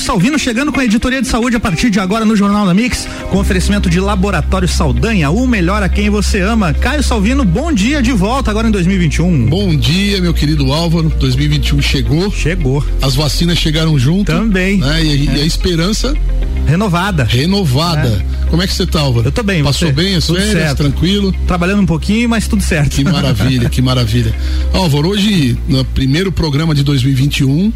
Salvino chegando com a editoria de saúde a partir de agora no Jornal da Mix, com oferecimento de Laboratório Saldanha, o melhor a quem você ama. Caio Salvino, bom dia de volta agora em 2021. Bom dia, meu querido Álvaro. 2021 chegou. Chegou. As vacinas chegaram junto. Também. Né? E, é. e, a esperança renovada. Renovada. É. Como é que você tá, Álvaro? Eu tô bem, Passou você? bem as tudo férias, certo. tranquilo? Trabalhando um pouquinho, mas tudo certo. Que maravilha, que maravilha. Álvaro, hoje, no primeiro programa de 2021,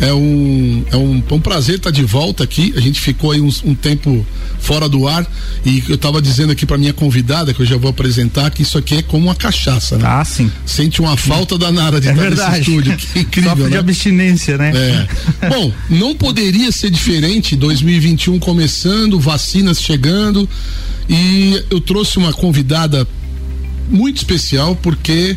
é um, é um, é um prazer estar de volta aqui. A gente ficou aí um, um tempo fora do ar e eu estava dizendo aqui para minha convidada, que eu já vou apresentar, que isso aqui é como uma cachaça, né? Ah, sim. Sente uma falta danada de é estar verdade. nesse estúdio. Que incrível, Sofre né? de abstinência, né? É. Bom, não poderia ser diferente, 2021 começando, vacinas chegando. E eu trouxe uma convidada muito especial porque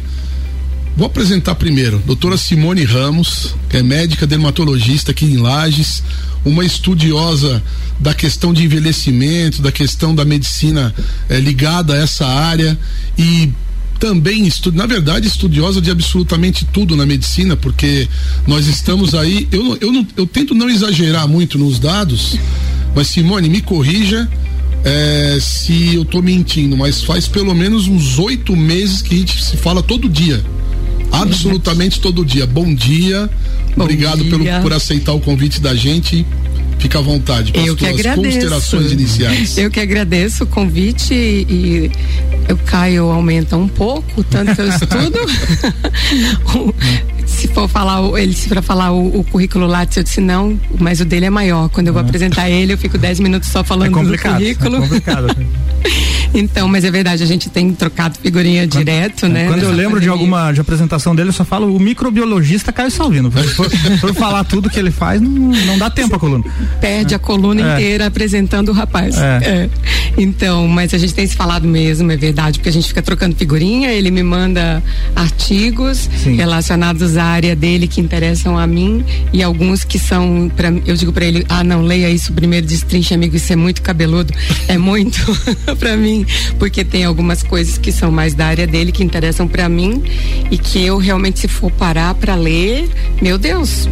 Vou apresentar primeiro, doutora Simone Ramos, que é médica dermatologista aqui em Lages, uma estudiosa da questão de envelhecimento, da questão da medicina eh, ligada a essa área. E também na verdade, estudiosa de absolutamente tudo na medicina, porque nós estamos aí, eu, eu, não, eu tento não exagerar muito nos dados, mas Simone, me corrija é, se eu estou mentindo, mas faz pelo menos uns oito meses que a gente se fala todo dia absolutamente todo dia. Bom dia. Bom Obrigado dia. Pelo, por aceitar o convite da gente. Fica à vontade para as tuas considerações iniciais. Eu que agradeço o convite e, o Caio aumenta um pouco, tanto que eu estudo. se for falar, ele se for falar o, o, currículo Lattes, eu disse não, mas o dele é maior. Quando eu vou é. apresentar ele, eu fico 10 minutos só falando é do currículo. É complicado. então, mas é verdade, a gente tem trocado figurinha quando, direto, né? Quando eu lembro pandemia. de alguma de apresentação dele, eu só falo o microbiologista Caio Salvino. For, for falar tudo que ele faz, não, não dá tempo a coluna. Perde a coluna é. inteira apresentando o rapaz. É. é. Então, mas a gente tem se falado mesmo, é verdade, porque a gente fica trocando figurinha, ele me manda artigos Sim. relacionados à área dele que interessam a mim e alguns que são para eu digo para ele, ah, não, leia isso primeiro, destrinche amigo, isso é muito cabeludo, é muito para mim, porque tem algumas coisas que são mais da área dele que interessam para mim e que eu realmente se for parar para ler, meu Deus,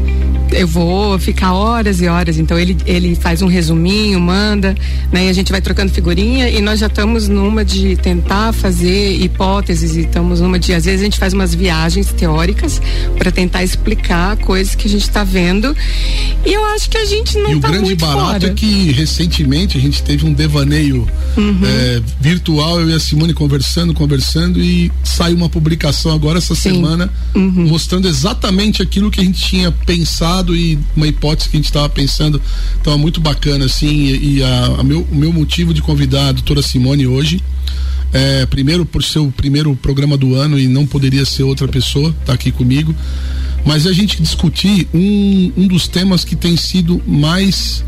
eu vou ficar horas e horas. Então ele, ele faz um resuminho, manda, né? E a gente vai trocando figurinha e nós já estamos numa de tentar fazer hipóteses e estamos numa de às vezes a gente faz umas viagens teóricas para tentar explicar coisas que a gente está vendo. E eu acho que a gente não E o tá grande barato fora. é que recentemente a gente teve um devaneio uhum. é, virtual, eu e a Simone conversando, conversando e saiu uma publicação agora essa Sim. semana uhum. mostrando exatamente aquilo que a gente tinha pensado lado e uma hipótese que a gente estava pensando. Então é muito bacana, assim, e, e a, a meu, o meu motivo de convidar a doutora Simone hoje. É, primeiro por ser o primeiro programa do ano e não poderia ser outra pessoa, tá aqui comigo. Mas a gente discutir um, um dos temas que tem sido mais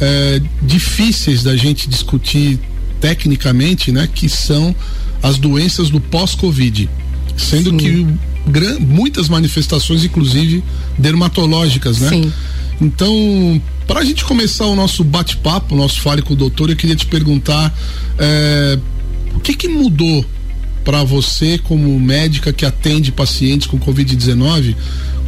é, difíceis da gente discutir tecnicamente, né? Que são as doenças do pós-Covid. Sendo Sim. que gran, muitas manifestações, inclusive dermatológicas, né? Sim. Então, para a gente começar o nosso bate-papo, o nosso fale com o doutor, eu queria te perguntar é, o que que mudou para você como médica que atende pacientes com Covid-19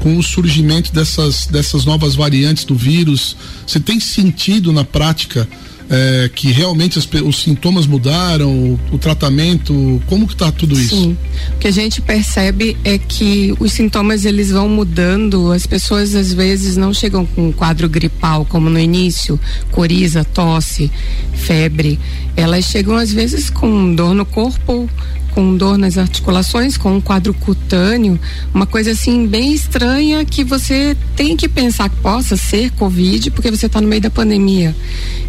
com o surgimento dessas, dessas novas variantes do vírus? Você tem sentido na prática é, que realmente as, os sintomas mudaram, o, o, tratamento, como que está tudo isso? Sim, o que a gente percebe é que os sintomas eles vão mudando, as pessoas às vezes não chegam com um quadro gripal como no início, coriza, tosse, febre, elas chegam às vezes com dor no corpo, com dor nas articulações, com um quadro cutâneo, uma coisa assim bem estranha que você tem que pensar que possa ser Covid, porque você está no meio da pandemia.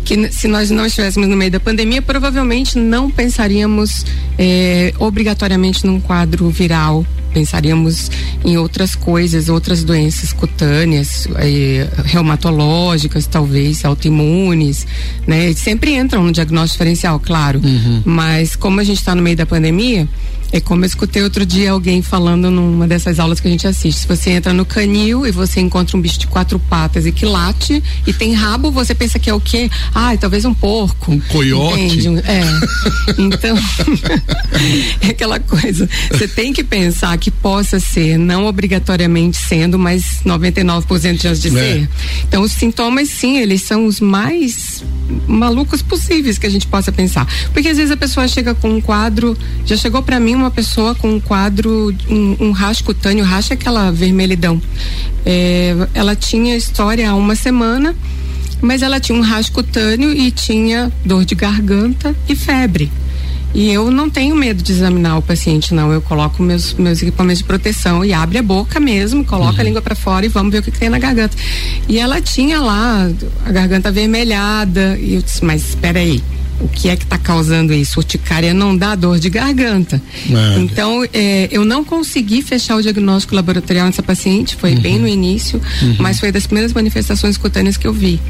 Que se nós não estivéssemos no meio da pandemia, provavelmente não pensaríamos eh, obrigatoriamente num quadro viral pensaríamos em outras coisas, outras doenças cutâneas, eh, reumatológicas, talvez autoimunes, né? Sempre entram no diagnóstico diferencial, claro. Uhum. Mas como a gente está no meio da pandemia, É como eu escutei outro dia alguém falando numa dessas aulas que a gente assiste. Se você entra no canil e você encontra um bicho de quatro patas e que late e tem rabo, você pensa que é o quê? Ah, talvez um porco. Um coiote. É. então, é aquela coisa. Você tem que pensar que possa ser, não obrigatoriamente sendo, mas 99% de chance de é. ser. Então, os sintomas, sim, eles são os mais malucos possíveis que a gente possa pensar. Porque às vezes a pessoa chega com um quadro, já chegou para mim uma pessoa com um quadro, um, um racho cutâneo, racha é aquela vermelhidão. É, ela tinha história há uma semana, mas ela tinha um racho cutâneo e tinha dor de garganta e febre. E eu não tenho medo de examinar o paciente, não. Eu coloco meus, meus equipamentos de proteção e abre a boca mesmo, coloca uhum. a língua para fora e vamos ver o que, que, tem na garganta. E ela tinha lá a garganta avermelhada. E eu disse, mas espera aí o que é que está causando isso? Urticária não dá dor de garganta. Então, é, eu não consegui fechar o diagnóstico laboratorial nessa paciente, foi uhum. bem no início, uhum. mas foi das primeiras manifestações cutâneas que eu vi.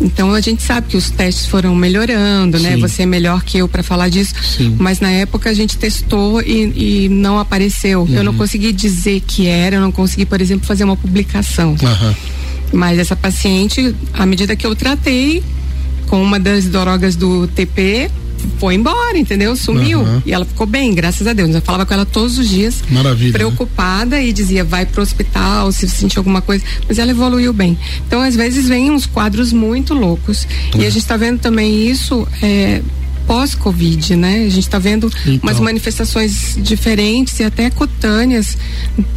Então, a gente sabe que os testes foram melhorando, né? Sim. né? Você é melhor que eu para falar disso, Sim. mas na época a gente testou e, e não apareceu. Uhum. Eu não uhum. consegui dizer que era, eu não consegui, por exemplo, fazer uma publicação. Mas essa paciente, à medida que eu tratei, com uma das drogas do TP, foi embora, entendeu? Sumiu. Uhum. E ela ficou bem, graças a Deus. Eu falava com ela todos os dias. Maravilha. Né? Preocupada né? e dizia, vai pro hospital se sentir alguma coisa. Mas ela evoluiu bem. Então, às vezes, vem uns quadros muito loucos. Uhum. E a gente está vendo também isso. É, pós-Covid, né? A gente está vendo então. umas manifestações diferentes e até cutâneas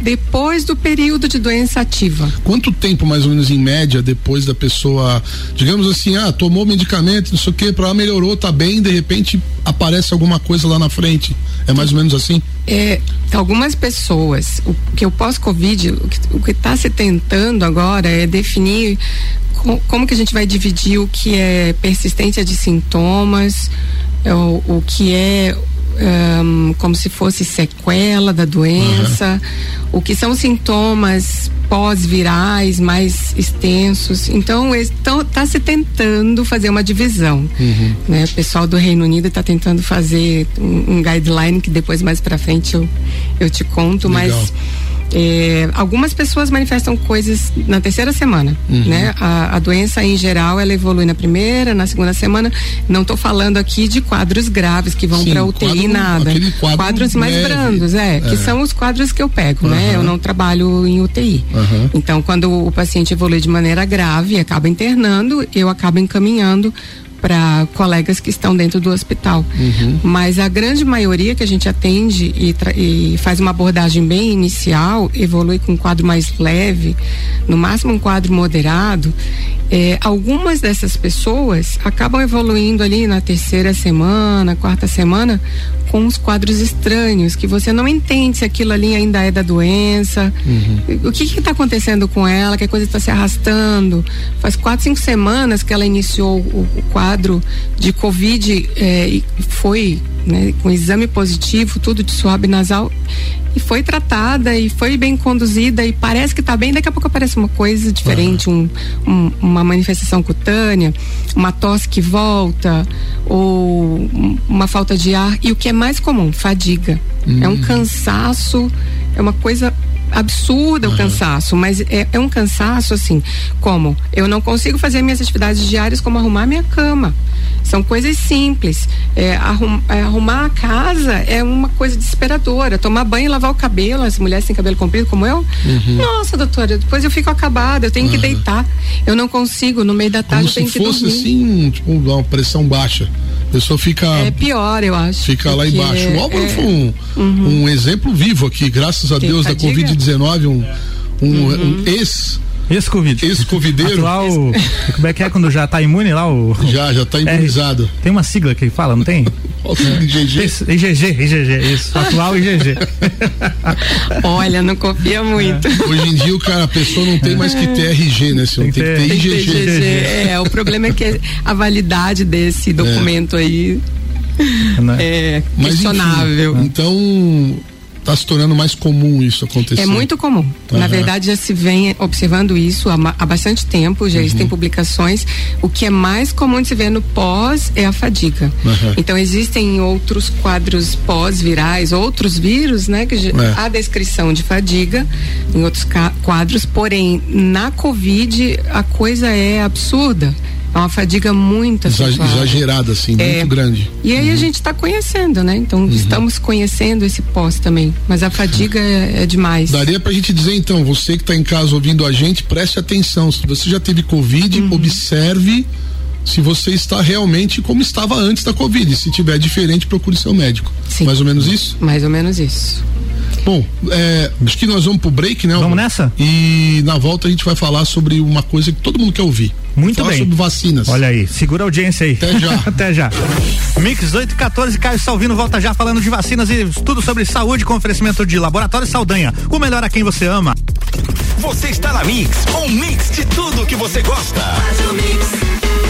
depois do período de doença ativa. Quanto tempo, mais ou menos, em média, depois da pessoa, digamos assim, ah, tomou medicamento, não sei o que, para melhorou, tá bem, de repente aparece alguma coisa lá na frente? É mais ou menos assim? É, algumas pessoas, o que o pós-Covid, o que está se tentando agora é definir como que a gente vai dividir o que é persistência de sintomas, é o, o que é um, como se fosse sequela da doença, uhum. o que são sintomas pós-virais mais extensos. Então, está se tentando fazer uma divisão. Uhum. Né? O pessoal do Reino Unido está tentando fazer um, um, guideline que depois mais para frente eu, eu te conto, Legal. mas é, algumas pessoas manifestam coisas na terceira semana, uhum. né? A, a, doença em geral ela evolui na primeira, na segunda semana. Não estou falando aqui de quadros graves que vão para UTI quadro, nada. Quadro quadros mais breve. brandos, é, é, que são os quadros que eu pego, uhum. né? Eu não trabalho em UTI. Uhum. Então, quando o paciente evolui de maneira grave, acaba internando, eu acabo encaminhando para colegas que estão dentro do hospital. Uhum. Mas a grande maioria que a gente atende e, e, faz uma abordagem bem inicial, evolui com um quadro mais leve, no máximo um quadro moderado. É, algumas dessas pessoas acabam evoluindo ali na terceira semana, quarta semana, com uns quadros estranhos, que você não entende se aquilo ali ainda é da doença. Uhum. O que está acontecendo com ela? Que a coisa está se arrastando. Faz quatro, cinco semanas que ela iniciou o, o quadro de Covid é, e foi né, com exame positivo, tudo de suave nasal e foi tratada e foi bem conduzida e parece que está bem, daqui a pouco aparece uma coisa diferente, uhum. um, um, uma manifestação cutânea, uma tosse que volta ou uma falta de ar e o que é mais comum, fadiga. Uhum. É um hum. cansaço, é uma coisa absurda uhum. o cansaço, mas é, é, um cansaço assim, como eu não consigo fazer minhas atividades diárias como arrumar minha cama. São coisas simples. É, arrum, é, arrumar a casa é uma coisa desesperadora. Tomar banho e lavar o cabelo, as mulheres sem cabelo comprido como eu. Uhum. Nossa, doutora, depois eu fico acabada, eu tenho uhum. que deitar. Eu não consigo, no meio da tarde como eu tenho que dormir. se fosse assim, tipo, uma pressão baixa. A pessoa fica. É pior, eu acho. Fica lá embaixo. O Álvaro é, foi um, uhum. um exemplo vivo aqui, graças a Deus, da Covid-19, um, um, uhum. um ex Ex-Covid. Ex-Covideiro. Atual, como é que é quando já tá imune lá? O, já, já tá é, imunizado. É, tem uma sigla que fala, não tem? IgG. IgG, IgG, isso. Atual IgG. Olha, não confia muito. É. Hoje em dia o cara, a pessoa não tem mais que ter RG, né? Tem, tem que ter, tem IgG. IgG. É, o problema é que a validade desse documento é. aí né? é questionável. Mas, enfim, então, está se tornando mais comum isso acontecer. É muito comum. Uhum. Na verdade, já se vem observando isso há, há bastante tempo, já uhum. existem publicações. O que é mais comum de se ver no pós é a fadiga. Uhum. Então, existem outros quadros pós-virais, outros vírus, né? Que é. há descrição de fadiga em outros quadros, porém, na Covid, a coisa é absurda. É uma fadiga muito exagerada, assim, é. muito grande. E aí uhum. a gente está conhecendo, né? Então uhum. estamos conhecendo esse pós também. Mas a fadiga é, é demais. Daria pra gente dizer, então, você que está em casa ouvindo a gente, preste atenção. Se você já teve Covid, uhum. observe se você está realmente como estava antes da Covid. Se tiver diferente, procure seu médico. Sim. Mais ou menos isso? Mais ou menos isso. Bom, é, acho que nós vamos pro break, né? Vamos nessa? E na volta a gente vai falar sobre uma coisa que todo mundo quer ouvir. Muito falar bem. sobre vacinas. Olha aí, segura a audiência aí. Até já. Até já. Mix 814, Caio Salvino volta já falando de vacinas e tudo sobre saúde com oferecimento de Laboratório Saldanha. O melhor a quem você ama. Você está na Mix, um mix de tudo que você gosta. Faz o mix.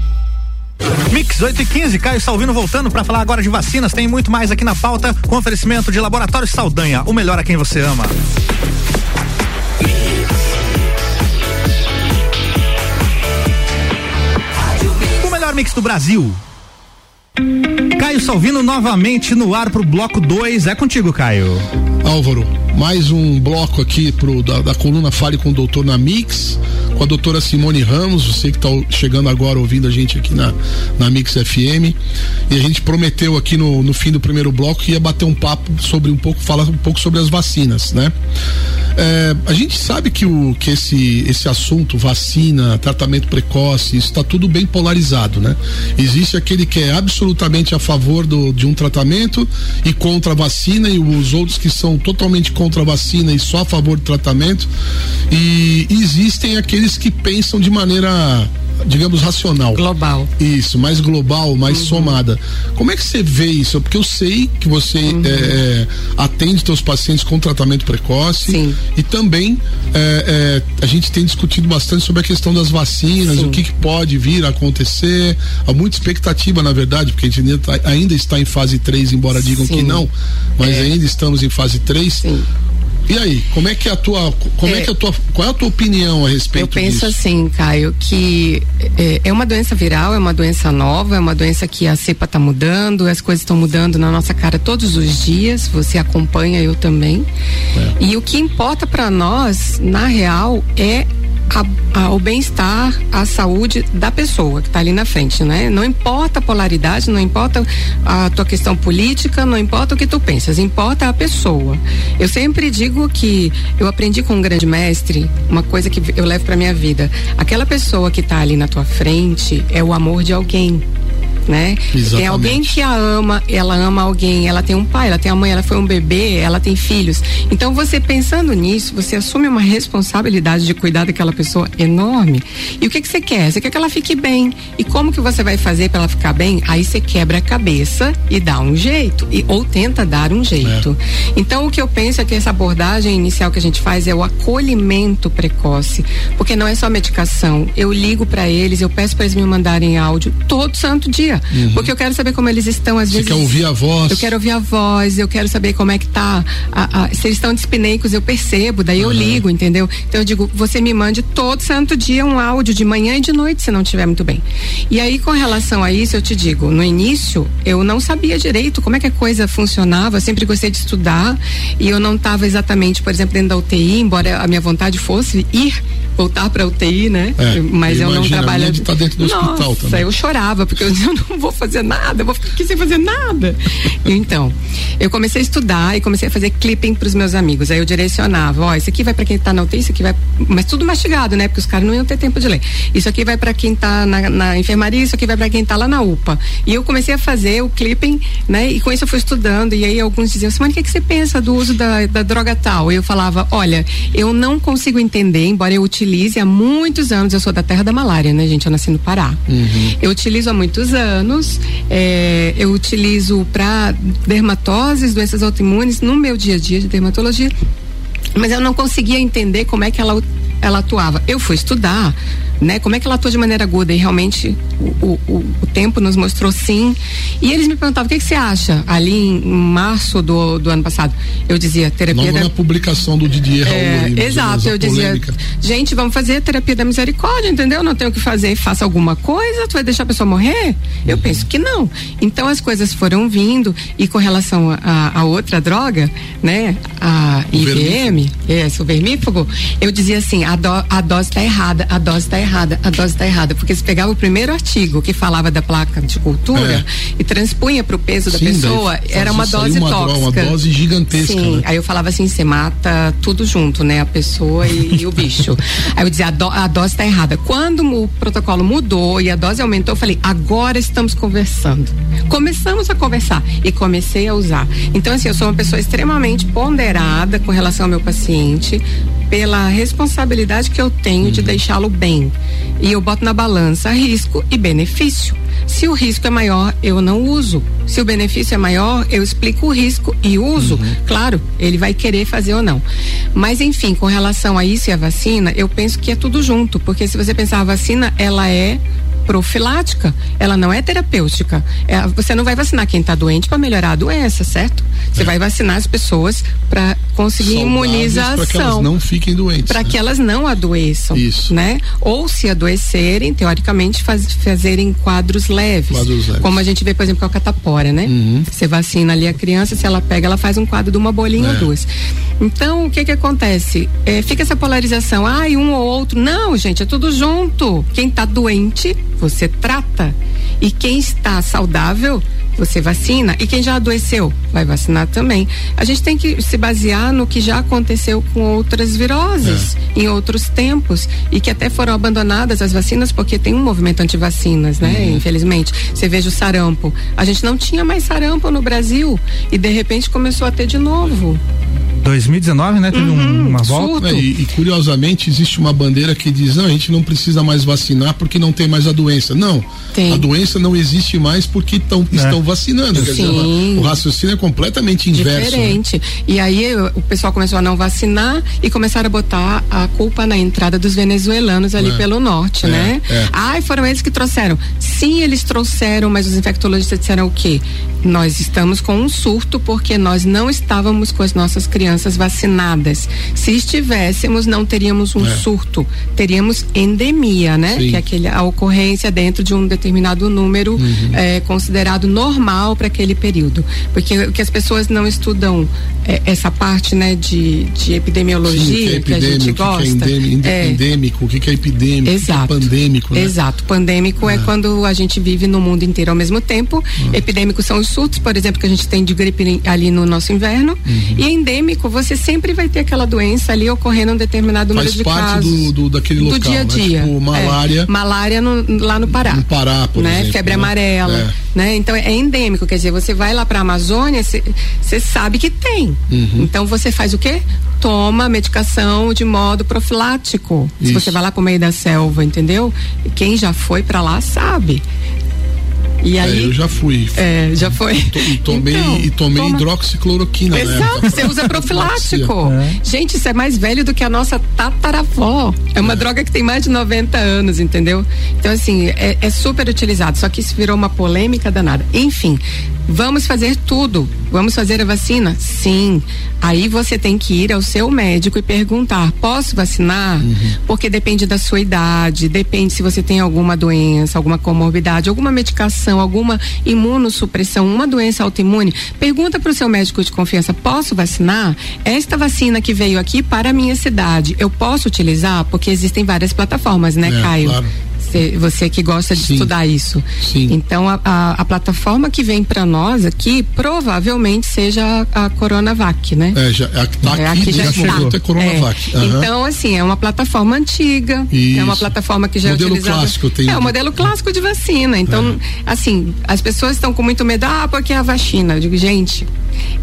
Mix 8 e 15, Caio Salvino voltando para falar agora de vacinas. Tem muito mais aqui na pauta com oferecimento de Laboratório Saldanha, o melhor a quem você ama. O melhor mix do Brasil. Caio Salvino novamente no ar pro bloco 2. É contigo, Caio. Álvaro, mais um bloco aqui pro, da, da coluna Fale com o Doutor na Mix com a doutora Simone Ramos, você que está chegando agora ouvindo a gente aqui na, na Mix FM. E a gente prometeu aqui no, no fim do primeiro bloco que ia bater um papo sobre um pouco, falar um pouco sobre as vacinas, né? É, a gente sabe que, o, que esse, esse assunto, vacina, tratamento precoce, isso está tudo bem polarizado, né? Existe aquele que é absolutamente a favor do, de um tratamento e contra a vacina, e os outros que são totalmente contra a vacina e só a favor do tratamento. E existem aqueles que pensam de maneira digamos, racional. Global. Isso, mais global, mais uhum. somada. Como é que você vê isso? Porque eu sei que você uhum. é, atende seus pacientes com tratamento precoce. Sim. E também é, é, a gente tem discutido bastante sobre a questão das vacinas, Sim. o que, que, pode vir a acontecer. Há muita expectativa, na verdade, porque a gente ainda, tá, está em fase 3, embora digam Sim. que não, mas é. ainda estamos em fase 3. Sim. E aí, como é que é a tua, como é, é que a tua, qual é a tua opinião a respeito disso? Eu penso disso? assim, Caio, que é, é, uma doença viral, é uma doença nova, é uma doença que a cepa está mudando, as coisas estão mudando na nossa cara todos os dias, você acompanha, eu também. É. E o que importa para nós, na real, é a, a, o bem-estar, a saúde da pessoa que está ali na frente, né? Não importa a polaridade, não importa a tua questão política, não importa o que tu pensas, importa a pessoa. Eu sempre digo que eu aprendi com um grande mestre uma coisa que eu levo para minha vida. Aquela pessoa que está ali na tua frente é o amor de alguém né? Exatamente. Tem alguém que a ama, ela ama alguém, ela tem um pai, ela tem uma mãe, ela foi um bebê, ela tem filhos. Então você pensando nisso, você assume uma responsabilidade de cuidar daquela pessoa enorme. E o que que você quer? Você quer que ela fique bem. E como que você vai fazer para ela ficar bem? Aí você quebra a cabeça e dá um jeito, e, ou tenta dar um jeito. É. Então o que eu penso é que essa abordagem inicial que a gente faz é o acolhimento precoce, porque não é só medicação. Eu ligo para eles, eu peço para eles me mandarem áudio todo santo dia dia. Uhum. Porque eu quero saber como eles estão, às Você vezes. Você quer ouvir a voz? Eu quero ouvir a voz, eu quero saber como é que tá. A, a, se eles estão dispneicos, eu percebo, daí uhum. eu ligo, entendeu? Então eu digo, você me mande todo santo dia um áudio de manhã e de noite, se não estiver muito bem. E aí, com relação a isso, eu te digo, no início, eu não sabia direito como é que a coisa funcionava, eu sempre gostei de estudar e eu não estava exatamente, por exemplo, dentro da UTI, embora a minha vontade fosse ir voltar para UTI, né? É, Mas eu não trabalho. Tá dentro do Nossa, hospital também. eu chorava porque eu, eu não vou fazer nada, eu vou ficar aqui sem fazer nada. então, eu comecei a estudar e comecei a fazer clipping para os meus amigos. Aí eu direcionava, ó, isso aqui vai para quem está na UTI, isso aqui vai, mas tudo mastigado, né? Porque os caras não iam ter tempo de ler. Isso aqui vai para quem está na, na, enfermaria, isso aqui vai para quem está lá na UPA. E eu comecei a fazer o clipping, né? E com isso eu fui estudando e aí alguns diziam, mas o que, que você pensa do uso da, da droga tal? E eu falava, olha, eu não consigo entender, embora eu utilize utilize há muitos anos. Eu sou da terra da malária, né, gente? Eu nasci no Pará. Uhum. Eu utilizo há muitos anos. É, eu utilizo para dermatoses, doenças autoimunes, no meu dia a dia de dermatologia. Mas eu não conseguia entender como é que ela, ela atuava. Eu fui estudar né? Como é que ela atua de maneira aguda? E realmente o, o, o tempo nos mostrou sim. E eles me perguntavam, o que, que você acha? Ali em março do, do ano passado, eu dizia, terapia Logo da... na publicação do Didier Raul. É, aí, exato, eu dizia, gente, vamos fazer terapia da misericórdia, entendeu? Não tem o que fazer, faça alguma coisa, tu vai deixar a pessoa morrer? Eu uhum. penso que não. Então as coisas foram vindo e com relação a, a outra droga, né? A IVM, esse, o vermífugo, eu dizia assim, a, do, a dose está errada, a dose está errada errada, a dose está errada, porque se pegava o primeiro artigo que falava da placa de cultura é. e transpunha para o peso Sim, da pessoa, era uma dose uma tóxica. Uma dose gigantesca. Sim, né? aí eu falava assim, você mata tudo junto, né? A pessoa e, e o bicho. Aí eu dizia, a, do, a dose está errada. Quando o protocolo mudou e a dose aumentou, eu falei, agora estamos conversando. Começamos a conversar e comecei a usar. Então, assim, eu sou uma pessoa extremamente ponderada com relação ao meu paciente, pela responsabilidade que eu tenho uhum. de deixá-lo bem. E eu boto na balança risco e benefício. Se o risco é maior, eu não uso. Se o benefício é maior, eu explico o risco e uso. Uhum. Claro, ele vai querer fazer ou não. Mas enfim, com relação a isso e a vacina, eu penso que é tudo junto, porque se você pensar a vacina, ela é profilática, ela não é terapêutica. É, você não vai vacinar quem está doente para melhorar a doença, certo? Você é. vai vacinar as pessoas para conseguir Saudáveis imunização. Para que elas não fiquem doentes. Para né? que elas não adoeçam. Isso. Né? Ou se adoecerem, teoricamente, faz, fazerem quadros leves, quadros leves. Como a gente vê, por exemplo, com a catapora, né? Uhum. Você vacina ali a criança, se ela pega, ela faz um quadro de uma bolinha é. ou duas. Então, o que que acontece? É, fica essa polarização, ah, e um ou outro. Não, gente, é tudo junto. Quem está doente você trata. E quem está saudável, você vacina. E quem já adoeceu, vai vacinar também. A gente tem que se basear no que já aconteceu com outras viroses é. em outros tempos e que até foram abandonadas as vacinas porque tem um movimento anti-vacinas, né? Uhum. Infelizmente. Você veja o sarampo. A gente não tinha mais sarampo no Brasil e de repente começou a ter de novo. 2019, né? Teve uhum, uma volta. É, e, e, curiosamente existe uma bandeira que diz: não, a gente não precisa mais vacinar porque não tem mais a doença. Não. Tem. A doença não existe mais porque tão, é. estão vacinando. Quer dizer, o raciocínio é completamente inverso. Né? Diferente. Né? E aí o pessoal começou a não vacinar e começaram a botar a culpa na entrada dos venezuelanos ali é. pelo norte, é, né? É. Ai, foram eles que trouxeram. Sim, eles trouxeram, mas os infectologistas disseram o quê? Nós estamos com um surto porque nós não estávamos com as nossas crianças vacinadas. Se estivéssemos, não teríamos um é. surto, teríamos endemia, né? Sim. Que é aquele, a ocorrência dentro de um determinado número uhum. é, considerado normal para aquele período. Porque o que as pessoas não estudam é, essa parte, né, de, de epidemiologia Sim, que, é que, a gente gosta. Que é endêmico, o que, é epidêmico, Exato. que é pandêmico, né? Exato. Pandêmico é. é quando a gente vive no mundo inteiro ao mesmo tempo. Ah. Epidêmicos são os surtos, por exemplo, que a gente tem de gripe ali no nosso inverno. Uhum. E endêmico, você sempre vai ter aquela doença ali ocorrendo um determinado Faz número de casos. Faz parte do, do, daquele local, do dia a né? dia. Né? Tipo, malária. É, malária no, lá no Pará. No Pará, por né? exemplo. Febre né? amarela, é. né? Então é endêmico, quer dizer, você vai lá para a Amazônia, você sabe que tem. Uhum. Então você faz o quê? Toma medicação de modo profilático. Isso. Se você vai lá pro meio da selva, entendeu? Quem já foi para lá sabe E é, aí, é, eu já fui. É, já foi. E tomei, então, e tomei toma... hidroxicloroquina. Exato, você usa profilático. É. Gente, isso é mais velho do que a nossa tataravó. É uma é. droga que tem mais de 90 anos, entendeu? Então, assim, é, é super utilizado. Só que isso virou uma polêmica danada. Enfim, vamos fazer tudo. Vamos fazer a vacina? Sim. Aí você tem que ir ao seu médico e perguntar: posso vacinar? Uhum. Porque depende da sua idade, depende se você tem alguma doença, alguma comorbidade, alguma medicação, alguma imunossupressão, uma doença autoimune. Pergunta para o seu médico de confiança: posso vacinar? Esta vacina que veio aqui para a minha cidade, eu posso utilizar? Porque existem várias plataformas, né, é, Caio? Claro você, você que gosta de Sim. estudar isso. Sim. Então, a, a, a, plataforma que vem para nós aqui provavelmente seja a, a Coronavac, né? É, já, a, tá é, aqui, aqui já está. É Coronavac. É. Uhum. Então, assim, é uma plataforma antiga, isso. é uma plataforma que já é modelo é utilizada. Clássico, tem... É o modelo clássico de vacina. Então, é. assim, as pessoas estão com muito medo, ah, porque é a vacina. Eu digo, gente,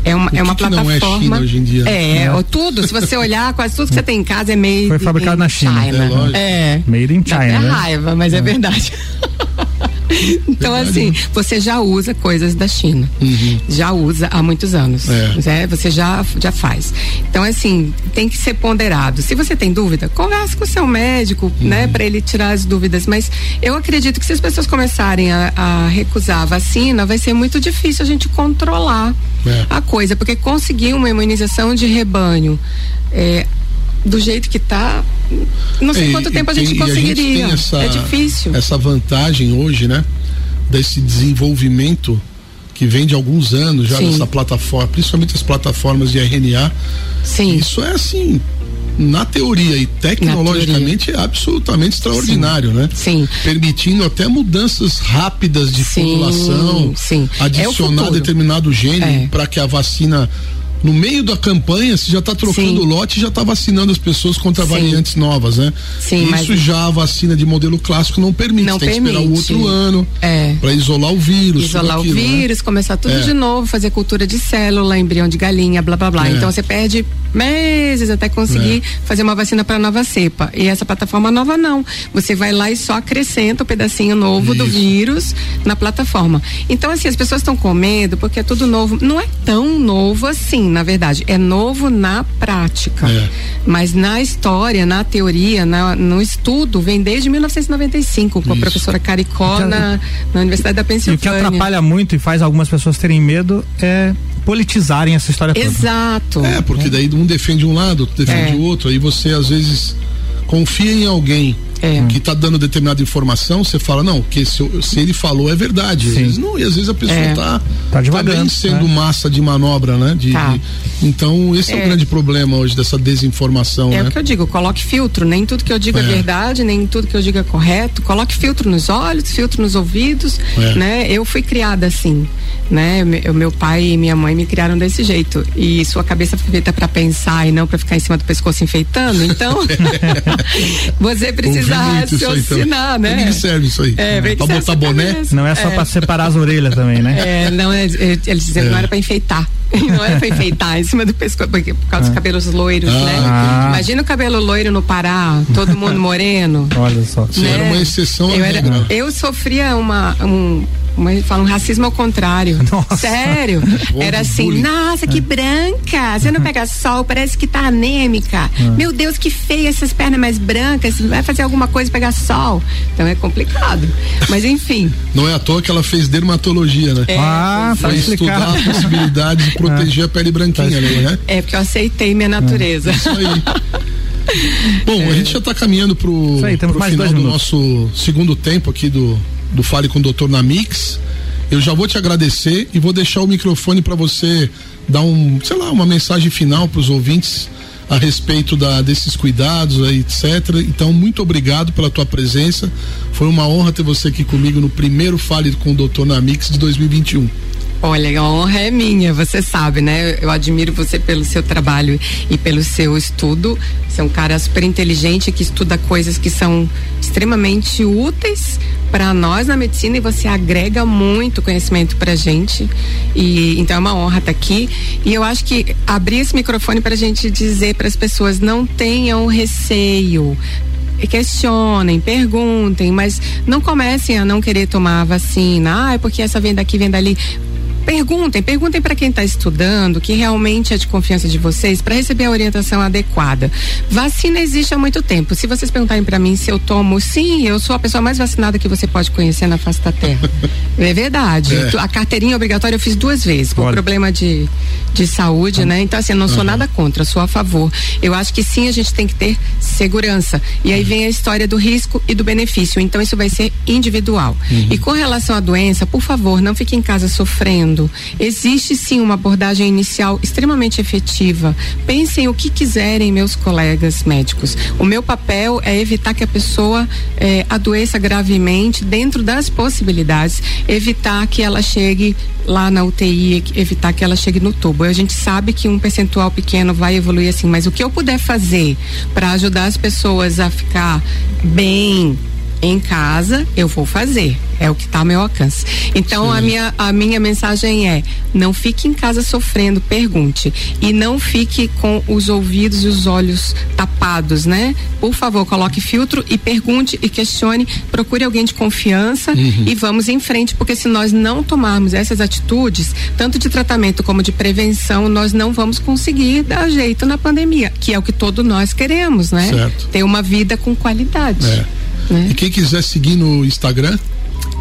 é uma, é uma que plataforma. Que não é China hoje em dia? É, é. tudo. Se você olhar, quase tudo que você tem em casa é made Foi fabricado na China. China. É, é. Made in China. É né? raiva, mas é, é verdade. então, Verdade. assim, você já usa coisas da China. Uhum. Já usa há muitos anos. É. Né? Você já, já faz. Então, assim, tem que ser ponderado. Se você tem dúvida, converse com o seu médico, uhum. né, para ele tirar as dúvidas. Mas eu acredito que se as pessoas começarem a, a recusar a vacina, vai ser muito difícil a gente controlar é. a coisa, porque conseguir uma imunização de rebanho. É, do jeito que está, não sei e, quanto tempo a gente conseguiria. A gente essa, é difícil. Essa vantagem hoje, né? Desse desenvolvimento que vem de alguns anos já Sim. dessa plataforma, principalmente as plataformas de RNA. Sim. Isso é assim, na teoria e tecnologicamente teoria. é absolutamente extraordinário, sim. né? Sim. Permitindo até mudanças rápidas de sim, formulação, sim. adicionar é determinado gene é. para que a vacina no meio da campanha, você já está trocando o lote e já está vacinando as pessoas contra Sim. variantes novas, né? Sim, Isso mas... já a vacina de modelo clássico não permite. Não tem permite. que esperar o outro ano é. para isolar o vírus. Isolar aquilo, o né? vírus, né? começar tudo é. de novo, fazer cultura de célula, embrião de galinha, blá blá blá. É. Então você perde meses até conseguir é. fazer uma vacina para nova cepa. E essa plataforma nova não. Você vai lá e só acrescenta o um pedacinho novo Isso. do vírus na plataforma. Então, assim, as pessoas estão com medo porque é tudo novo. Não é tão novo assim, na verdade. É novo na prática. É. Mas na história, na teoria, na, no estudo, vem desde 1995, com Isso. a professora Caricó então, na, na Universidade da Pensilvânia. E o que atrapalha muito e faz algumas pessoas terem medo é politizarem essa história toda. Exato. É, porque daí um defende um lado, outro defende é. o outro, aí você às vezes confia em alguém é. que está dando determinada informação, você fala, não, que se, se ele falou é verdade. Às vezes, não, e às vezes a pessoa está é. tá, tá tá sendo né? massa de manobra, né? De, tá. de, então, esse é. é. o grande problema hoje dessa desinformação. É né? o que eu digo, coloque filtro, nem tudo que eu digo é, é verdade, nem tudo que eu digo é correto. Coloque filtro nos olhos, filtro nos ouvidos, é. né? Eu fui criada assim, né? O meu pai e minha mãe me criaram desse jeito. E sua cabeça foi feita para pensar e não para ficar em cima do pescoço enfeitando. Então, você precisa precisa raciocinar, né? que serve isso aí? É, pra botar boné? Não é só é. pra separar as orelhas também, né? É, não, é, é, eles diziam que não era pra enfeitar. Não era pra enfeitar em cima do pescoço, porque, por causa dos ah. cabelos loiros, ah, né? Ah. Imagina o cabelo loiro no Pará, todo mundo moreno. Olha só. Né? Isso era uma exceção eu, era, eu sofria uma, um, mas fala um racismo ao contrário. Nossa. Sério. Era assim, nossa, que branca. Você não pega sol, parece que tá anêmica. Ah. Meu Deus, que feia essas pernas mais brancas. Vai fazer alguma coisa pegar sol. Então é complicado. Mas enfim. Não é à toa que ela fez dermatologia, né? É, ah, foi estudar a possibilidade de proteger a pele branquinha, né? É, porque eu aceitei minha natureza. É. Isso aí. Bom, é. a gente já está caminhando pro, aí, pro final do nosso segundo tempo aqui do, do Fale com o Doutor na Mix. Eu já vou te agradecer e vou deixar o microfone para você dar um, sei lá, uma mensagem final para os ouvintes a respeito da, desses cuidados, etc. Então, muito obrigado pela tua presença. Foi uma honra ter você aqui comigo no primeiro Fale com o Doutor na Mix de 2021. Olha, a honra é minha, você sabe, né? Eu admiro você pelo seu trabalho e pelo seu estudo. Você é um cara super inteligente que estuda coisas que são extremamente úteis para nós na medicina e você agrega muito conhecimento para gente. E então é uma honra estar tá aqui. E eu acho que abrir esse microfone para a gente dizer para as pessoas não tenham receio, questionem, perguntem, mas não comecem a não querer tomar a vacina. Ah, é porque essa vem daqui, vem dali perguntem, perguntem para quem está estudando, que realmente é de confiança de vocês, para receber a orientação adequada. Vacina existe há muito tempo. Se vocês perguntarem para mim se eu tomo, sim, eu sou a pessoa mais vacinada que você pode conhecer na face da terra. é verdade. É. A carteirinha obrigatória eu fiz duas vezes, por Olha. problema de, de saúde, né? Então, assim, eu não sou uhum. nada contra, sou a favor. Eu acho que sim, a gente tem que ter segurança. E aí vem a história do risco e do benefício. Então, isso vai ser individual. Uhum. E com relação à doença, por favor, não fique em casa sofrendo Existe sim uma abordagem inicial extremamente efetiva. Pensem o que quiserem, meus colegas médicos. O meu papel é evitar que a pessoa eh, adoeça gravemente dentro das possibilidades, evitar que ela chegue lá na UTI, evitar que ela chegue no tubo. A gente sabe que um percentual pequeno vai evoluir assim, mas o que eu puder fazer para ajudar as pessoas a ficar bem, em casa, eu vou fazer. É o que está ao meu alcance. Então a minha, a minha mensagem é: não fique em casa sofrendo, pergunte. E não fique com os ouvidos e os olhos tapados, né? Por favor, coloque filtro e pergunte e questione. Procure alguém de confiança uhum. e vamos em frente, porque se nós não tomarmos essas atitudes, tanto de tratamento como de prevenção, nós não vamos conseguir dar jeito na pandemia, que é o que todos nós queremos, né? Certo. Ter uma vida com qualidade. É. Né? E quem quiser seguir no Instagram?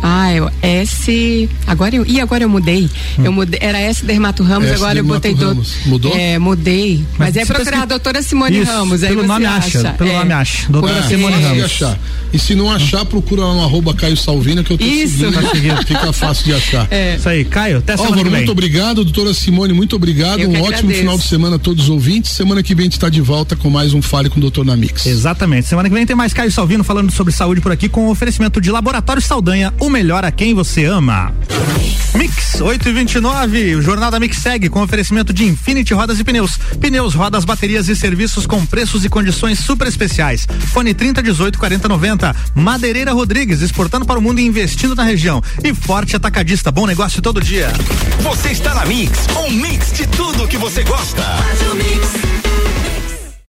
Ah, eu S. Agora eu. E agora eu mudei. Hum. Eu mudei. Era S Dermato Ramos, S agora Dermato eu botei Ramos. Do, Mudou? É, mudei. Mas, Mas é procurar a doutora Simone Isso, Ramos. Pelo nome acha. acha. Pelo é. nome acha. Doutora é. Simone Ramos. Achar. E se não achar, procura lá no arroba Caio Salvina que eu tô Isso. seguindo. Fica fácil de achar. É. Isso aí, Caio. Até semana Álvaro, muito obrigado. Doutora Simone, muito obrigado. Eu um ótimo agradeço. final de semana a todos os ouvintes. Semana que vem a gente está de volta com mais um Fale com o Doutor Namix. Exatamente. Semana que vem tem mais Caio Salvino falando sobre saúde por aqui com oferecimento de Laboratório Saldanha, o melhor a quem você ama. Mix 8 e 29, o Jornal da Mix segue com oferecimento de Infinity Rodas e Pneus. Pneus, rodas, baterias e serviços com preços e condições super especiais. Fone 30 18 40 90. Madeireira Rodrigues, exportando para o mundo e investindo na região. E Forte Atacadista, bom negócio todo dia. Você está na Mix, um mix de tudo que você gosta. Faz o mix.